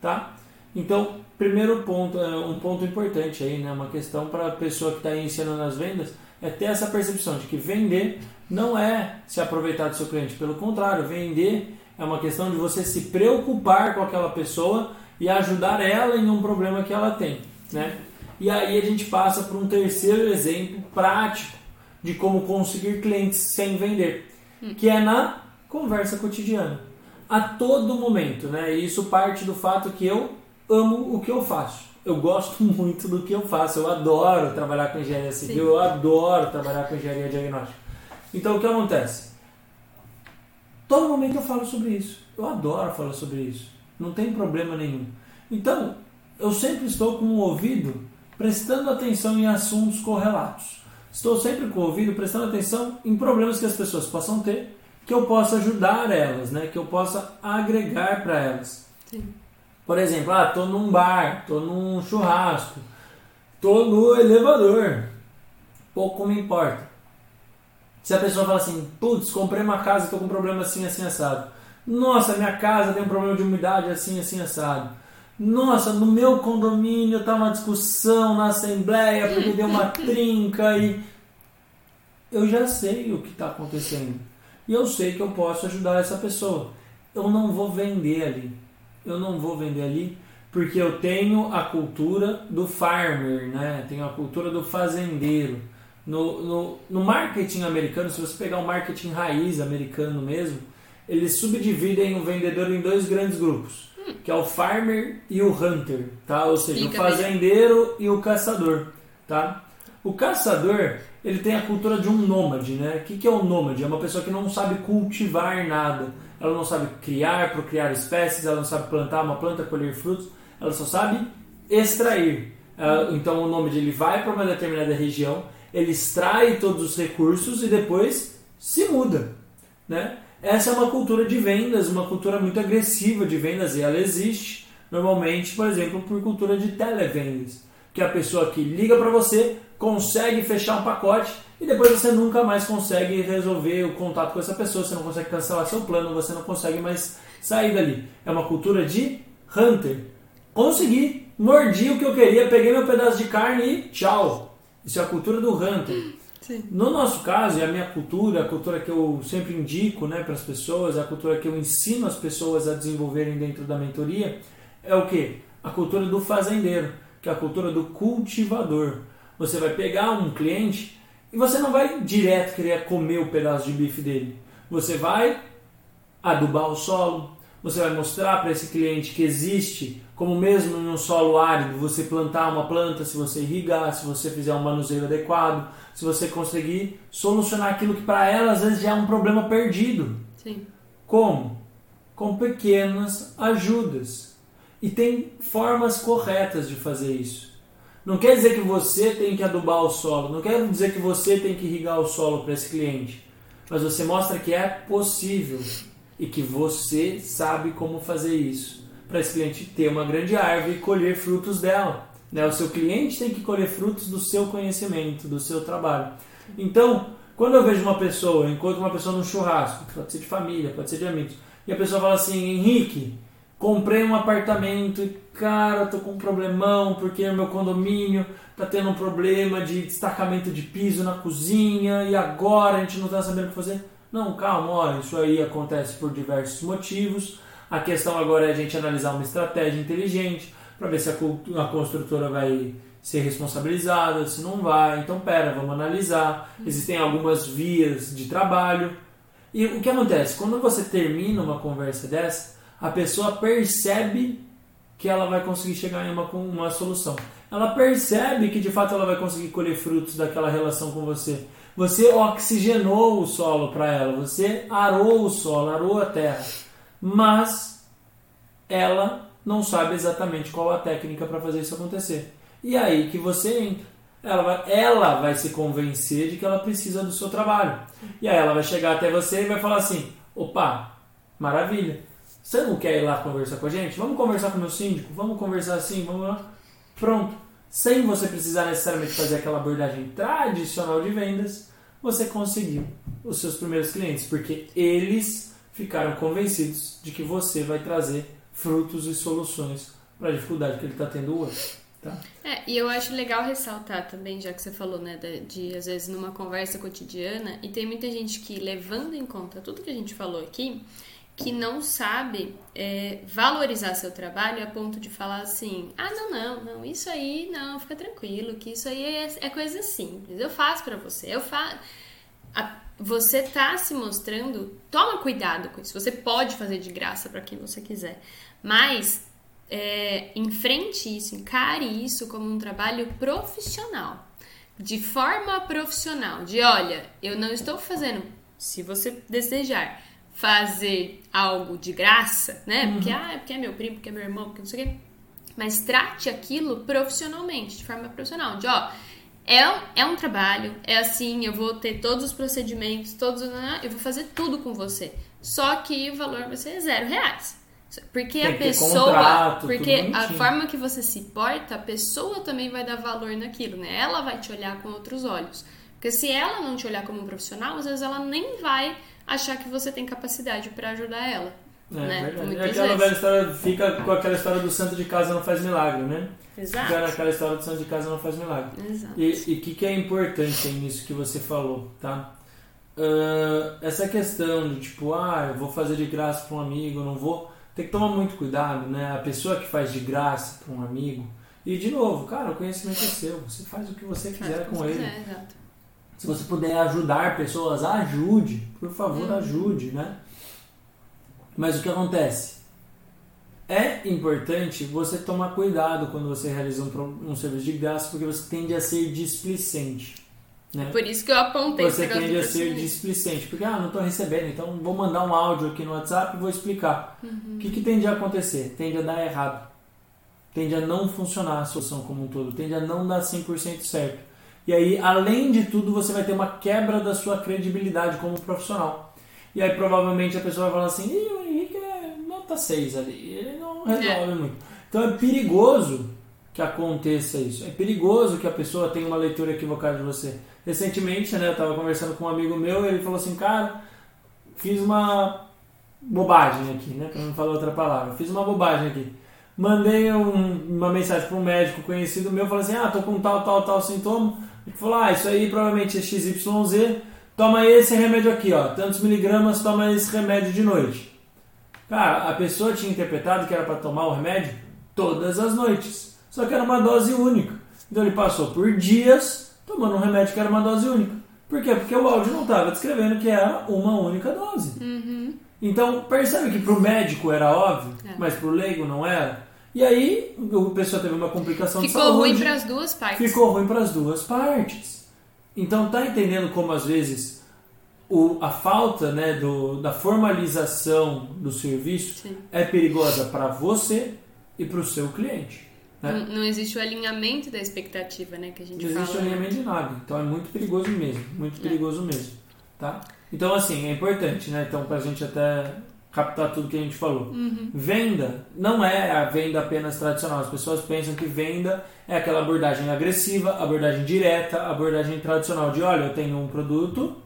Speaker 2: tá? Então, primeiro ponto, é um ponto importante aí, né? Uma questão para a pessoa que está iniciando nas vendas é ter essa percepção de que vender não é se aproveitar do seu cliente. Pelo contrário, vender é uma questão de você se preocupar com aquela pessoa e ajudar ela em um problema que ela tem, né? E aí a gente passa para um terceiro exemplo prático de como conseguir clientes sem vender, que é na conversa cotidiana. A todo momento, né? E isso parte do fato que eu amo o que eu faço. Eu gosto muito do que eu faço. Eu adoro trabalhar com engenharia civil, Sim. eu adoro trabalhar com engenharia diagnóstica. Então o que acontece? Todo momento eu falo sobre isso. Eu adoro falar sobre isso. Não tem problema nenhum. Então, eu sempre estou com o ouvido prestando atenção em assuntos correlatos. Estou sempre com o ouvido prestando atenção em problemas que as pessoas possam ter, que eu possa ajudar elas, né? que eu possa agregar para elas. Sim. Por exemplo, ah, tô num bar, tô num churrasco, tô no elevador. Pouco me importa. Se a pessoa fala assim, putz, comprei uma casa, tô com um problema assim, assim, assado. Nossa, minha casa tem um problema de umidade assim, assim, assado. Nossa, no meu condomínio tá uma discussão na assembleia porque deu uma trinca e eu já sei o que está acontecendo. E eu sei que eu posso ajudar essa pessoa. Eu não vou vender ali eu não vou vender ali porque eu tenho a cultura do farmer, né? Tenho a cultura do fazendeiro. No, no, no marketing americano, se você pegar o marketing raiz americano mesmo, eles subdividem o vendedor em dois grandes grupos, que é o farmer e o hunter, tá? Ou seja, Fica o fazendeiro bem. e o caçador, tá? O caçador, ele tem a cultura de um nômade, né? O que, que é um nômade? É uma pessoa que não sabe cultivar nada ela não sabe criar, procriar espécies, ela não sabe plantar uma planta, colher frutos, ela só sabe extrair. Então o nome dele vai para uma determinada região, ele extrai todos os recursos e depois se muda. Né? Essa é uma cultura de vendas, uma cultura muito agressiva de vendas e ela existe normalmente, por exemplo, por cultura de televendas. Que a pessoa que liga para você consegue fechar um pacote e depois você nunca mais consegue resolver o contato com essa pessoa, você não consegue cancelar seu plano, você não consegue mais sair dali. É uma cultura de hunter. Consegui, mordi o que eu queria, peguei meu pedaço de carne e tchau. Isso é a cultura do hunter.
Speaker 1: Sim.
Speaker 2: No nosso caso, e a minha cultura, a cultura que eu sempre indico né, para as pessoas, a cultura que eu ensino as pessoas a desenvolverem dentro da mentoria, é o que? A cultura do fazendeiro, que é a cultura do cultivador. Você vai pegar um cliente e você não vai direto querer comer o pedaço de bife dele. Você vai adubar o solo, você vai mostrar para esse cliente que existe, como mesmo em um solo árido, você plantar uma planta, se você irrigar, se você fizer um manuseio adequado, se você conseguir solucionar aquilo que para ela às vezes já é um problema perdido.
Speaker 1: Sim.
Speaker 2: Como? Com pequenas ajudas. E tem formas corretas de fazer isso. Não quer dizer que você tem que adubar o solo, não quer dizer que você tem que irrigar o solo para esse cliente, mas você mostra que é possível e que você sabe como fazer isso para esse cliente ter uma grande árvore e colher frutos dela. Né? O seu cliente tem que colher frutos do seu conhecimento, do seu trabalho. Então, quando eu vejo uma pessoa, encontro uma pessoa no churrasco, pode ser de família, pode ser de amigos, e a pessoa fala assim: Henrique, comprei um apartamento e, cara, tô com um problemão porque meu condomínio tá tendo um problema de destacamento de piso na cozinha e agora a gente não tá sabendo o que fazer. Não, calma, olha, isso aí acontece por diversos motivos. A questão agora é a gente analisar uma estratégia inteligente para ver se a construtora vai ser responsabilizada, se não vai. Então, pera, vamos analisar. Existem algumas vias de trabalho. E o que acontece? Quando você termina uma conversa dessa, a pessoa percebe que ela vai conseguir chegar em uma, uma solução. Ela percebe que de fato ela vai conseguir colher frutos daquela relação com você. Você oxigenou o solo para ela, você arou o solo, arou a terra, mas ela não sabe exatamente qual a técnica para fazer isso acontecer. E aí que você entra. Ela vai, ela vai se convencer de que ela precisa do seu trabalho. E aí ela vai chegar até você e vai falar assim: opa, maravilha. Você não quer ir lá conversar com a gente? Vamos conversar com o meu síndico? Vamos conversar assim? Vamos lá? Pronto sem você precisar necessariamente fazer aquela abordagem tradicional de vendas, você conseguiu os seus primeiros clientes, porque eles ficaram convencidos de que você vai trazer frutos e soluções para a dificuldade que ele está tendo hoje. Tá?
Speaker 1: É, e eu acho legal ressaltar também, já que você falou, né, de, de, às vezes numa conversa cotidiana, e tem muita gente que, levando em conta tudo que a gente falou aqui, que não sabe é, valorizar seu trabalho a ponto de falar assim: ah, não, não, não, isso aí não, fica tranquilo, que isso aí é, é coisa simples, eu faço para você, eu faço. Você tá se mostrando, toma cuidado com isso, você pode fazer de graça para quem você quiser, mas é, enfrente isso, encare isso como um trabalho profissional, de forma profissional, de olha, eu não estou fazendo, se você desejar fazer algo de graça, né? Porque, uhum. ah, é porque é meu primo, porque é meu irmão, porque não sei o quê. Mas trate aquilo profissionalmente, de forma profissional. De, ó, é, é um trabalho, é assim, eu vou ter todos os procedimentos, todos, né, eu vou fazer tudo com você. Só que o valor vai ser zero reais. Porque Tem a pessoa. Contrato, porque a forma que você se porta, a pessoa também vai dar valor naquilo, né? Ela vai te olhar com outros olhos. Porque se ela não te olhar como um profissional, às vezes ela nem vai achar que você tem capacidade para ajudar ela. É, né?
Speaker 2: É aquela velha história, fica com aquela história do santo de casa não faz milagre, né?
Speaker 1: Exato.
Speaker 2: Fica naquela história do santo de casa não faz milagre.
Speaker 1: Exato.
Speaker 2: E o que, que é importante nisso que você falou, tá? Uh, essa questão de tipo, ah, eu vou fazer de graça para um amigo, não vou. Tem que tomar muito cuidado, né? A pessoa que faz de graça para um amigo. E de novo, cara, o conhecimento é seu. Você faz o que você quiser com ele.
Speaker 1: É, exato.
Speaker 2: Se você puder ajudar pessoas, ajude. Por favor, uhum. ajude, né? Mas o que acontece? É importante você tomar cuidado quando você realiza um, um serviço de graça, porque você tende a ser displicente. Né?
Speaker 1: Por isso que eu apontei
Speaker 2: Você tende a ser displicente, porque ah, não estou recebendo, então vou mandar um áudio aqui no WhatsApp e vou explicar.
Speaker 1: Uhum.
Speaker 2: O que, que tende a acontecer? Tende a dar errado. Tende a não funcionar a solução como um todo, tende a não dar 100% certo. E aí, além de tudo, você vai ter uma quebra da sua credibilidade como profissional. E aí, provavelmente, a pessoa vai falar assim: Ih, o Henrique é nota 6 ali, ele não resolve é. muito. Então, é perigoso que aconteça isso. É perigoso que a pessoa tenha uma leitura equivocada de você. Recentemente, né, eu estava conversando com um amigo meu e ele falou assim, cara, fiz uma bobagem aqui, né, para não falar outra palavra, fiz uma bobagem aqui. Mandei um, uma mensagem para um médico conhecido meu, falei assim, ah, tô com tal, tal, tal sintoma. Ele falou, ah, isso aí provavelmente é XYZ, toma esse remédio aqui, ó, tantos miligramas, toma esse remédio de noite. Cara, a pessoa tinha interpretado que era para tomar o remédio todas as noites, só que era uma dose única. Então ele passou por dias tomando um remédio que era uma dose única. Por quê? Porque o áudio não estava descrevendo que era uma única dose.
Speaker 1: Uhum.
Speaker 2: Então, percebe que para o médico era óbvio,
Speaker 1: É.
Speaker 2: mas para o leigo não era? E aí, a pessoa teve uma complicação de
Speaker 1: Ficou
Speaker 2: saúde.
Speaker 1: ruim para as duas partes.
Speaker 2: Ficou ruim para as duas partes. Então, tá entendendo como às vezes o, a falta né, do, da formalização do serviço
Speaker 1: Sim.
Speaker 2: é perigosa para você e para o seu cliente. Né?
Speaker 1: Não, não existe o alinhamento da expectativa, né? Que a gente
Speaker 2: Não existe
Speaker 1: fala. né?
Speaker 2: alinhamento de nada. Então é muito perigoso mesmo. Muito perigoso mesmo. Tá? Então, assim, é importante, né? Então, pra gente até captar tudo que a gente falou.
Speaker 1: Uhum.
Speaker 2: Venda não é a venda apenas tradicional. As pessoas pensam que venda é aquela abordagem agressiva, abordagem direta, abordagem tradicional de olha, eu tenho um produto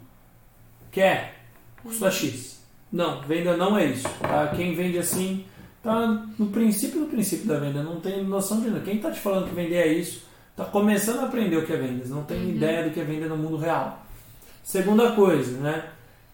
Speaker 2: que é custa X. Não, venda não é isso. Tá? Quem vende assim tá no princípio do princípio da venda, não tem noção de nada. Quem tá te falando que vender é isso, tá começando a aprender o que é vendas, não tem ideia do que é venda no mundo real. Segunda coisa, né?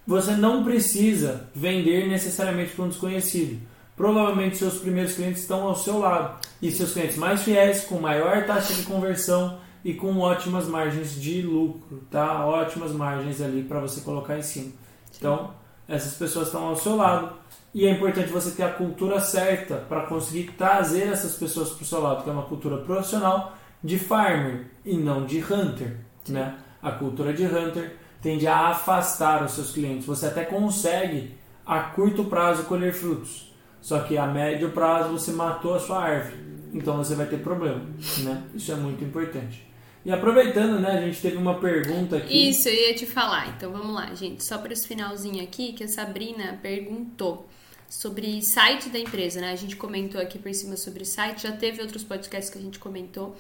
Speaker 2: Você não precisa vender necessariamente para um desconhecido. Provavelmente seus primeiros clientes estão ao seu lado. E seus clientes mais fiéis, com maior taxa de conversão e com ótimas margens de lucro, tá? Ótimas margens ali para você colocar em cima. Então, essas pessoas estão ao seu lado. E é importante você ter a cultura certa para conseguir trazer essas pessoas para o seu lado, que é uma cultura profissional de farmer e não de hunter, né? A cultura de hunter tende a afastar os seus clientes. Você até consegue a curto prazo colher frutos, só que a médio prazo você matou a sua árvore, então você vai ter problema, né? Isso é muito importante. E aproveitando, né, a gente teve uma pergunta aqui.
Speaker 1: Isso, eu ia te falar. Então vamos lá, gente. Só para esse finalzinho aqui, que a Sabrina perguntou sobre site da empresa, né? A gente comentou aqui por cima sobre site, já teve outros podcasts que a gente comentou.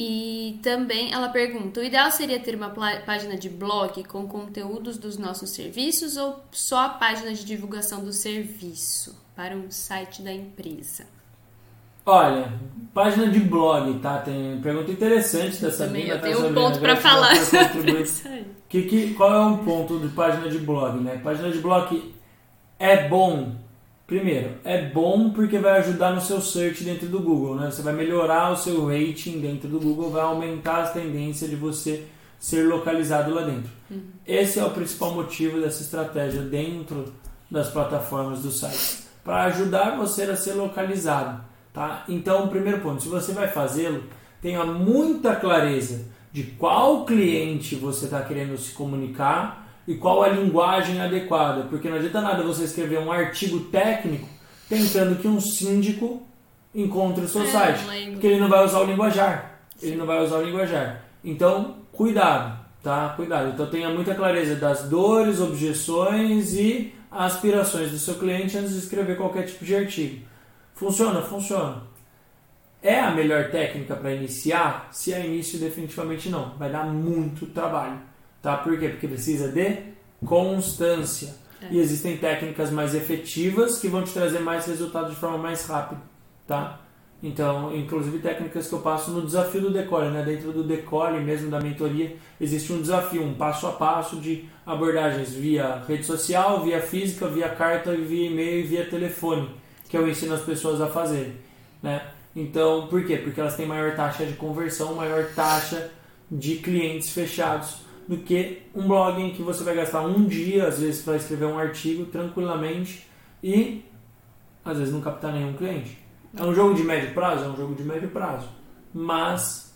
Speaker 1: E também ela pergunta: o ideal seria ter uma página de blog com conteúdos dos nossos serviços ou só a página de divulgação do serviço para um site da empresa?
Speaker 2: Olha, página de blog, tá? Tem pergunta interessante da
Speaker 1: Também
Speaker 2: Sabrina.
Speaker 1: eu
Speaker 2: tá,
Speaker 1: tenho um ponto para falar.
Speaker 2: Que, que, qual é um ponto de página de blog, né? Página de blog é bom. Primeiro, é bom porque vai ajudar no seu search dentro do Google, né? Você vai melhorar o seu rating dentro do Google, vai aumentar as tendências de você ser localizado lá dentro. Esse é o principal motivo dessa estratégia dentro das plataformas do site, para ajudar você a ser localizado, tá? Então, primeiro ponto, se você vai fazê-lo, tenha muita clareza de qual cliente você está querendo se comunicar e qual a linguagem adequada, porque não adianta nada você escrever um artigo técnico tentando que um síndico encontre o seu
Speaker 1: É,
Speaker 2: site, porque ele não vai usar o linguajar. Ele não vai usar o linguajar. Então, cuidado, tá? Cuidado. Então tenha muita clareza das dores, objeções e aspirações do seu cliente antes de escrever qualquer tipo de artigo. Funciona? Funciona. É a melhor técnica para iniciar? Se é início, definitivamente não. Vai dar muito trabalho. Tá? Por quê? Porque precisa de constância.
Speaker 1: É.
Speaker 2: E existem técnicas mais efetivas que vão te trazer mais resultado de forma mais rápida. Tá? Então, inclusive técnicas que eu passo no desafio do Decole, né? Dentro do Decole mesmo da mentoria, existe um desafio, um passo a passo de abordagens via rede social, via física, via carta, via e-mail e via telefone, que eu ensino as pessoas a fazerem, né? Então, por quê? Porque elas têm maior taxa de conversão, maior taxa de clientes fechados do que um blog em que você vai gastar um dia, às vezes, para escrever um artigo tranquilamente e às vezes não captar nenhum cliente. É um jogo de médio prazo? É um jogo de médio prazo. Mas,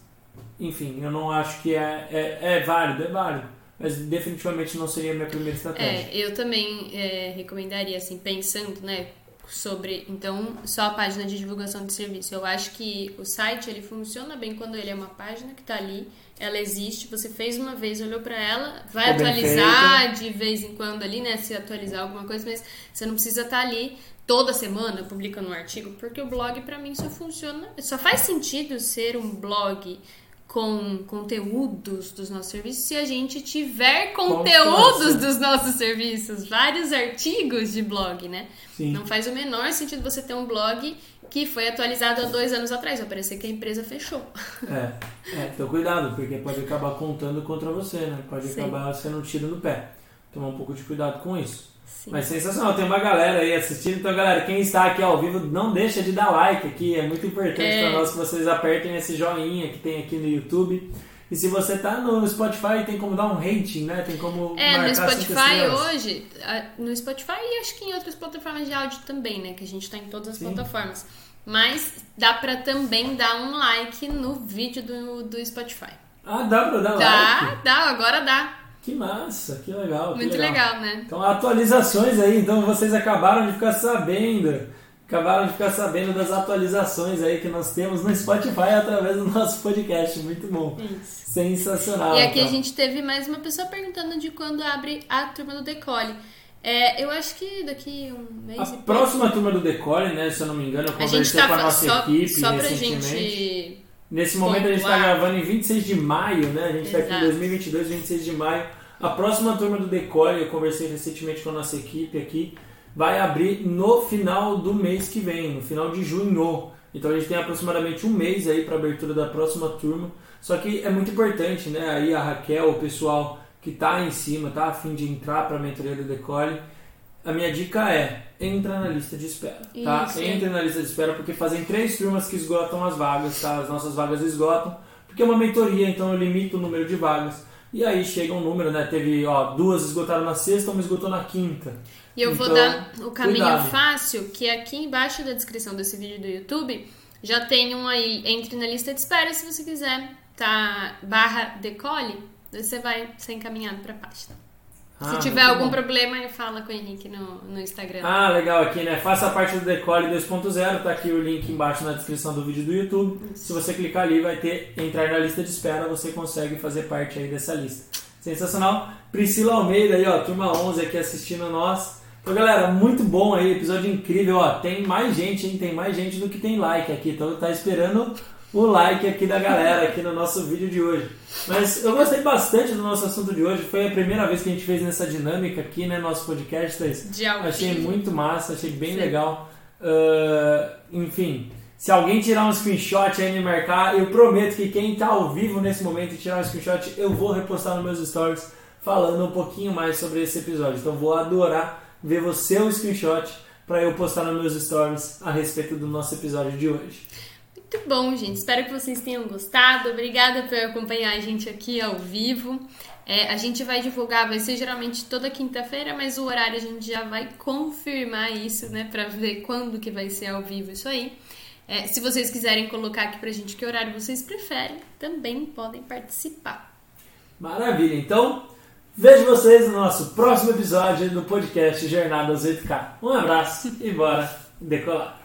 Speaker 2: enfim, eu não acho que é, é, é válido, é válido. Mas definitivamente não seria a minha primeira estratégia.
Speaker 1: É, eu também é, recomendaria, assim, pensando, né, sobre, então, só a página de divulgação de serviço. Eu acho que o site ele funciona bem quando ele é uma página que está ali, ela existe, você fez uma vez, olhou para ela, vai
Speaker 2: Ficou
Speaker 1: atualizar de vez em quando ali, né, se atualizar alguma coisa, mas você não precisa estar ali toda semana publicando um artigo, porque o blog para mim só funciona, só faz sentido ser um blog com conteúdos dos nossos serviços se a gente tiver conteúdos dos nossos serviços, vários artigos de blog, né?
Speaker 2: Sim.
Speaker 1: Não faz o menor sentido você ter um blog que foi atualizado há dois anos atrás, vai parecer que a empresa fechou.
Speaker 2: É, é, então cuidado, porque pode acabar contando contra você, né? Pode
Speaker 1: Sim.
Speaker 2: acabar sendo um tiro no pé. Tomar um pouco de cuidado com isso.
Speaker 1: Sim.
Speaker 2: Mas sensacional, tem uma galera aí assistindo. Então, galera, quem está aqui ao vivo, não deixa de dar like aqui. É muito importante
Speaker 1: É.
Speaker 2: para nós que vocês apertem esse joinha que tem aqui no YouTube. E se você tá no Spotify, tem como dar um rating, né? Tem como
Speaker 1: É, no Spotify hoje, no Spotify e acho que em outras plataformas de áudio também, né? Que a gente tá em todas as
Speaker 2: Sim.
Speaker 1: plataformas. Mas dá pra também dar um like no vídeo do, do Spotify.
Speaker 2: Ah, dá pra dar
Speaker 1: Dá,
Speaker 2: like?
Speaker 1: dá, agora dá.
Speaker 2: Que massa, que legal. que
Speaker 1: Muito legal, né?
Speaker 2: Então, atualizações aí. Então, vocês acabaram de ficar sabendo. Acabaram de ficar sabendo das atualizações aí que nós temos no Spotify através do nosso podcast. Muito bom.
Speaker 1: Isso.
Speaker 2: Sensacional.
Speaker 1: E aqui a
Speaker 2: então.
Speaker 1: gente teve mais uma pessoa perguntando de quando abre a turma do Decole. É, eu acho que daqui um mês
Speaker 2: A
Speaker 1: pouco.
Speaker 2: próxima turma do Decore, né? Se eu não me engano, eu
Speaker 1: A
Speaker 2: conversei
Speaker 1: gente tá
Speaker 2: com a nossa
Speaker 1: só,
Speaker 2: equipe
Speaker 1: só pra
Speaker 2: recentemente.
Speaker 1: gente.
Speaker 2: Nesse momento a gente está gravando em 26 de maio, né? A gente está aqui em
Speaker 1: Exato.
Speaker 2: 2022, 26 de maio. A próxima turma do Decore, eu conversei recentemente com a nossa equipe aqui, vai abrir no final do mês que vem, no final de junho. Então a gente tem aproximadamente um mês aí para abertura da próxima turma. Só que é muito importante, né? Aí a Raquel, o pessoal que está em cima, tá a fim de entrar para a mentoria do Decore, a minha dica é entra na lista de espera, tá?
Speaker 1: Isso.
Speaker 2: Entra na lista de espera porque fazem três turmas que esgotam as vagas, tá? As nossas vagas esgotam, porque é uma mentoria, então eu limito o número de vagas. E aí chega um número, né? Teve, ó, duas esgotaram na sexta, uma esgotou na quinta.
Speaker 1: E eu vou
Speaker 2: Então,
Speaker 1: dar o caminho
Speaker 2: cuidado.
Speaker 1: fácil, que aqui embaixo da descrição desse vídeo do YouTube já tem um aí, entre na lista de espera se você quiser, tá? Barra decole, você vai ser encaminhado pra página. Se
Speaker 2: Ah,
Speaker 1: tiver
Speaker 2: muito
Speaker 1: algum
Speaker 2: bom.
Speaker 1: problema, fala com o Henrique no, no Instagram.
Speaker 2: Ah, legal aqui, né? Faça parte do Decore 2.0, tá aqui o link embaixo na descrição do vídeo do YouTube. Se você clicar ali, vai ter entrar na lista de espera, você consegue fazer parte aí dessa lista. Sensacional. Priscila Almeida aí, ó, turma 11 aqui assistindo nós. Então, galera, muito bom aí, episódio incrível, ó. Tem mais gente, hein? Tem mais gente do que tem like aqui. Então, tá esperando o like aqui da galera aqui no nosso vídeo de hoje. Mas eu gostei bastante do nosso assunto de hoje. Foi a primeira vez que a gente fez nessa dinâmica aqui, né? Nosso podcast.
Speaker 1: De
Speaker 2: Achei muito massa, achei bem
Speaker 1: Sim.
Speaker 2: legal. Ah, enfim, se alguém tirar um screenshot aí e me marcar, eu prometo que quem tá ao vivo nesse momento e tirar um screenshot, eu vou repostar nos meus stories falando um pouquinho mais sobre esse episódio. Então vou adorar ver você o screenshot para eu postar nos meus stories a respeito do nosso episódio de hoje.
Speaker 1: Muito bom, gente. Espero que vocês tenham gostado. Obrigada por acompanhar a gente aqui ao vivo. É, a gente vai divulgar, vai ser geralmente toda quinta-feira, mas o horário a gente já vai confirmar isso, né? Pra ver quando que vai ser ao vivo isso aí. É, se vocês quiserem colocar aqui pra gente que horário vocês preferem, também podem participar.
Speaker 2: Maravilha, então vejo vocês no nosso próximo episódio do podcast Jornada aos 8K. Um abraço e bora decolar!